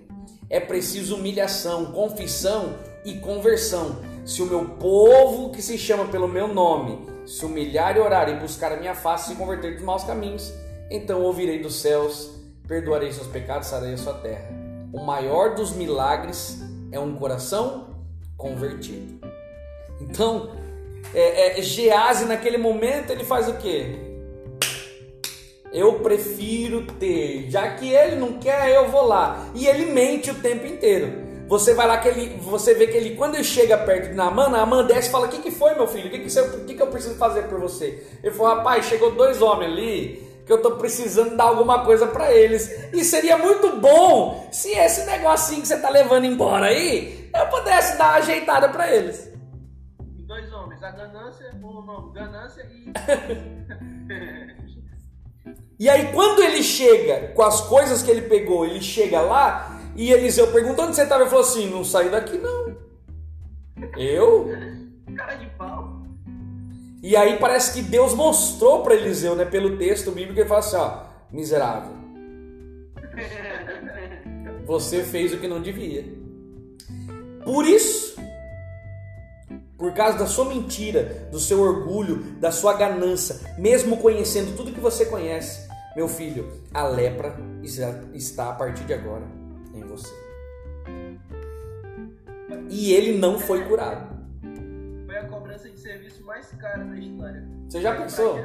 É preciso humilhação, confissão e conversão. Se o meu povo, que se chama pelo meu nome, se humilhar e orar e buscar a minha face e se converter dos maus caminhos, então ouvirei dos céus, perdoarei seus pecados, sarei a sua terra. O maior dos milagres é um coração convertido. Então, é, é, Gease naquele momento ele faz o quê? Eu prefiro ter, já que ele não quer, eu vou lá. E ele mente o tempo inteiro. Você vai lá que ele, você vê que ele quando ele chega perto de Naaman, Naaman desce e fala: "O que, que foi, meu filho? O que que, que que eu preciso fazer por você?" Ele falou: "Rapaz, chegou dois homens ali que eu tô precisando dar alguma coisa para eles. E seria muito bom se esse negocinho que você tá levando embora aí, eu pudesse dar uma ajeitada para eles." Dois homens, a ganância, o nome, ganância e <laughs> E aí, quando ele chega com as coisas que ele pegou, ele chega lá e Eliseu pergunta onde você estava. Ele falou assim: Não saí daqui, não. <laughs> Eu? cara de pau. E aí parece que Deus mostrou para Eliseu, né, pelo texto bíblico, ele fala assim: Ó, miserável, você fez o que não devia. Por isso, por causa da sua mentira, do seu orgulho, da sua ganância, mesmo conhecendo tudo que você conhece, meu filho, a lepra está a partir de agora em você. E ele não foi curado. Mais cara da história. Você já pensou?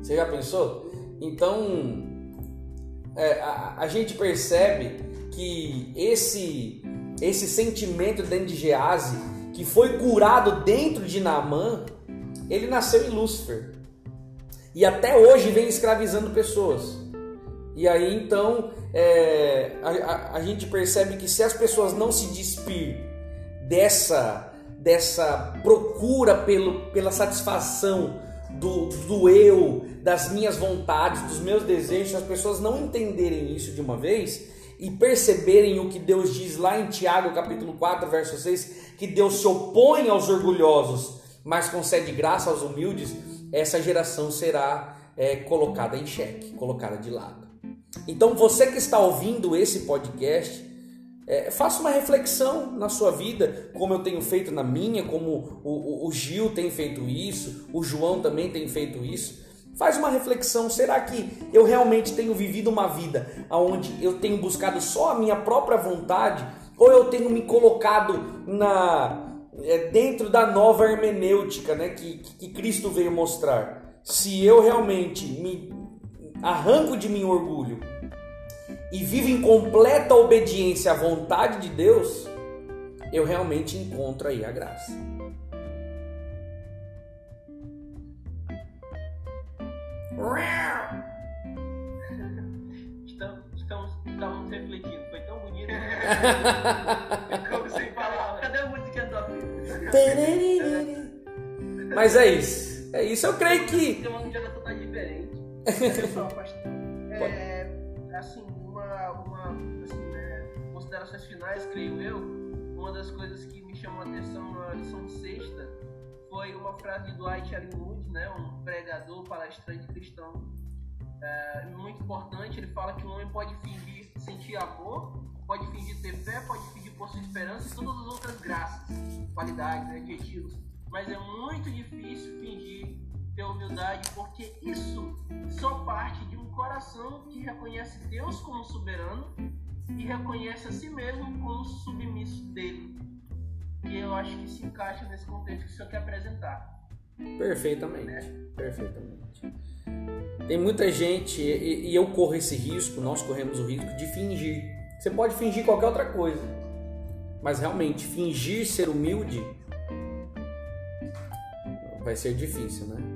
Você já pensou? Então, é, a, a gente percebe que esse esse sentimento dentro de Gease que foi curado dentro de Naamã, ele nasceu em Lúcifer. E até hoje vem escravizando pessoas. E aí então é, a, a, a, gente percebe que se as pessoas não se despir dessa, dessa procura pelo, pela satisfação do, do eu, das minhas vontades, dos meus desejos, se as pessoas não entenderem isso de uma vez, e perceberem o que Deus diz lá em Tiago capítulo 4, verso 6, que Deus se opõe aos orgulhosos, mas concede graça aos humildes, essa geração será é, colocada em xeque, colocada de lado. Então você que está ouvindo esse podcast, é, faça uma reflexão na sua vida, como eu tenho feito na minha, como o, o, o Gil tem feito isso, o João também tem feito isso. Faz uma reflexão, será que eu realmente tenho vivido uma vida onde eu tenho buscado só a minha própria vontade ou eu tenho me colocado na é, dentro da nova hermenêutica, né, que, que Cristo veio mostrar? Se eu realmente me arranco de mim orgulho e vivo em completa obediência à vontade de Deus, eu realmente encontro aí a graça. Estamos, estamos, estamos refletindo, foi tão bonito. <laughs> Como sem palavras. Cadê a música do Mas é isso. É isso, eu creio que. Tem uma música total diferente. <laughs> Pessoal, pastor. É, assim, uma, assim, né, considerações finais, creio eu. Uma das coisas que me chamou a atenção na lição de sexta foi uma frase do Dwight Moody, né, um pregador, palestrante cristão é, muito importante. Ele fala que o homem pode fingir sentir amor, pode fingir ter fé, pode fingir possuir esperança e todas as outras graças, qualidades, adjetivos. Mas é muito difícil fingir ter humildade, porque isso só parte de um coração que reconhece Deus como soberano e reconhece a si mesmo como submisso dele. E eu acho que se encaixa nesse contexto que o senhor quer apresentar. Perfeitamente. Né? Perfeitamente. Tem muita gente, e, e eu corro esse risco, nós corremos o risco de fingir. Você pode fingir qualquer outra coisa, mas realmente fingir ser humilde vai ser difícil, né?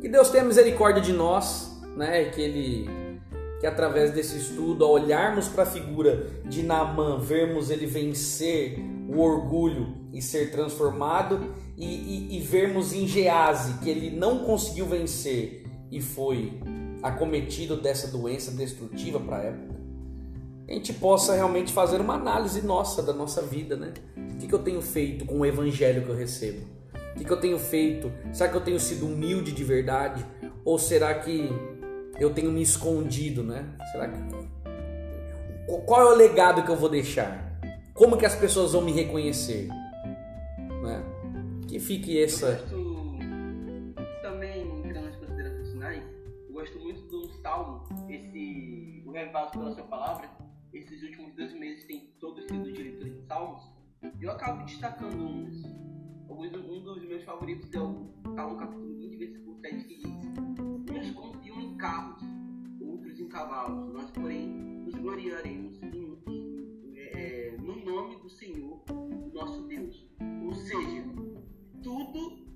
Que Deus tenha misericórdia de nós, né? Que Ele, que através desse estudo, ao olharmos para a figura de Naamã, vermos ele vencer o orgulho e ser transformado, e, e, e vermos em Gease que ele não conseguiu vencer e foi acometido dessa doença destrutiva para a época, a gente possa realmente fazer uma análise nossa da nossa vida, né? O que, que eu tenho feito com o evangelho que eu recebo? O que, que eu tenho feito? Será que eu tenho sido humilde de verdade? Ou será que eu tenho me escondido, né? Será que qual é o legado que eu vou deixar? Como que as pessoas vão me reconhecer? Né? Que fique essa. Eu gosto também, entrando nas considerações finais, eu gosto muito do levados pela sua palavra, esses últimos dois meses tem todos sido de de salmos, eu acabo destacando uns. Um dos meus favoritos é o Salmo capítulo 20, versículo 7, que diz: Uns confiam em carros, outros em cavalos, nós, porém, nos gloriaremos em, é, no nome do Senhor, nosso Deus. Ou seja, tudo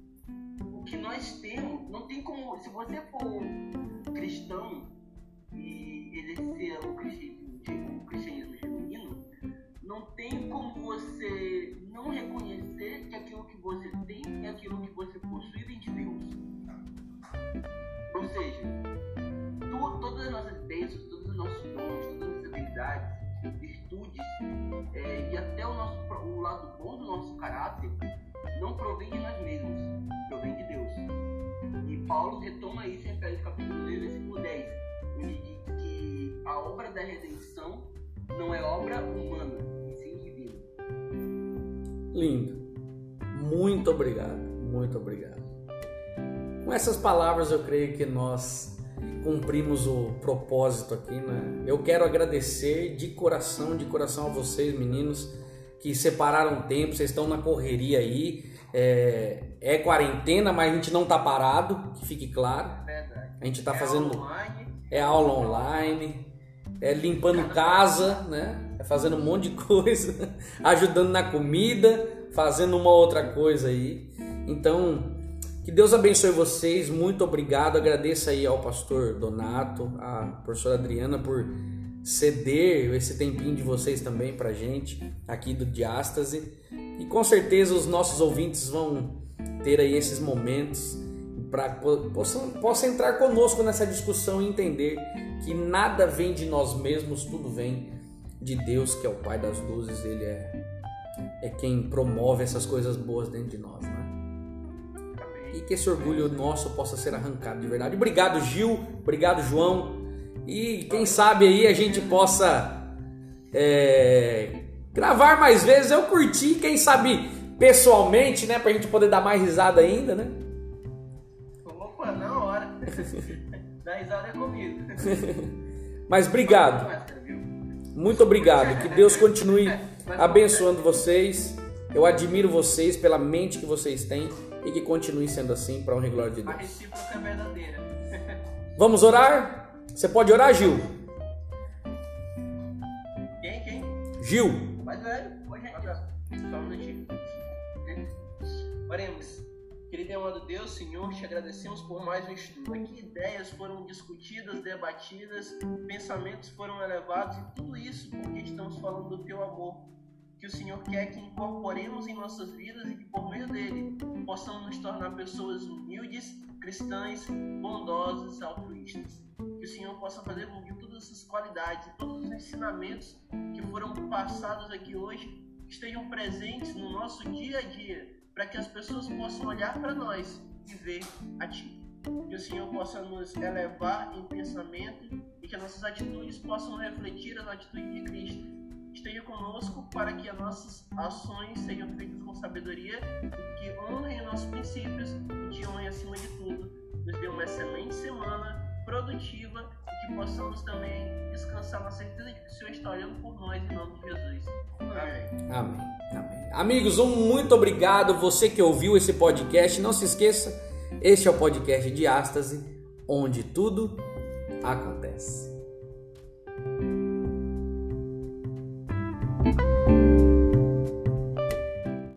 o que nós temos, não tem como. Se você for cristão e exercer o cristianismo, o cristianismo não tem como você não reconhecer que aquilo que você tem é aquilo que você possui vem de Deus. Ou seja, tu, todas as nossas bênçãos, todos os nossos dons, todas as habilidades, virtudes é, e até o, nosso, o lado bom do nosso caráter não provém de nós mesmos, provém de Deus. E Paulo retoma isso em Efésios capítulo 2, versículo 10, onde diz que a obra da redenção não é obra humana, e sim divina. Lindo. Muito obrigado, muito obrigado. Com essas palavras eu creio que nós cumprimos o propósito aqui, né? Eu quero agradecer de coração, de coração a vocês, meninos, que separaram tempo, vocês estão na correria aí. É, é quarentena, mas a gente não tá parado, que fique claro. A gente tá É fazendo é aula online, é limpando casa, né? É fazendo um monte de <laughs> coisa, ajudando na comida, fazendo uma outra coisa aí. Então, que Deus abençoe vocês. Muito obrigado. Agradeço aí ao pastor Donato, à professora Adriana por ceder esse tempinho de vocês também pra gente aqui do Diástase. E com certeza os nossos ouvintes vão ter aí esses momentos para possam, possam entrar conosco nessa discussão e entender que nada vem de nós mesmos, tudo vem de Deus, que é o Pai das luzes, ele é, é quem promove essas coisas boas dentro de nós, né? E que esse orgulho nosso possa ser arrancado de verdade. Obrigado, Gil. Obrigado, João. E quem sabe aí a gente possa é, gravar mais vezes. Eu curti, quem sabe pessoalmente, né? Pra gente poder dar mais risada ainda, né? Dá risada é comigo. <laughs> Mas obrigado. Muito obrigado. Que Deus continue abençoando vocês. Eu admiro vocês pela mente que vocês têm e que continue sendo assim para honra e glória de A Deus. recíproca é verdadeira. <laughs> Vamos orar? Você pode orar, Gil? Quem? Quem? Gil, Mais velho, Só um minutinho. Oremos. Querido e amado Deus, Senhor, te agradecemos por mais um estudo. Aqui ideias foram discutidas, debatidas, pensamentos foram elevados e tudo isso porque estamos falando do teu amor. Que o Senhor quer que incorporemos em nossas vidas e que por meio dele possamos nos tornar pessoas humildes, cristãs, bondosas, altruístas. Que o Senhor possa fazer com que todas essas qualidades todos os ensinamentos que foram passados aqui hoje estejam presentes no nosso dia a dia, para que as pessoas possam olhar para nós e ver a Ti. Que o Senhor possa nos elevar em pensamento e que as nossas atitudes possam refletir as atitudes de Cristo. Esteja conosco para que as nossas ações sejam feitas com sabedoria, que honrem os nossos princípios e te honrem acima de tudo. Nos dê uma excelente semana, produtiva e que possamos também descansar na certeza de que o Senhor está olhando por nós em nome de Jesus. Amém. Amém. Amém. Amigos, um muito obrigado você que ouviu esse podcast. Não se esqueça, este é o podcast de Ástase, onde tudo acontece.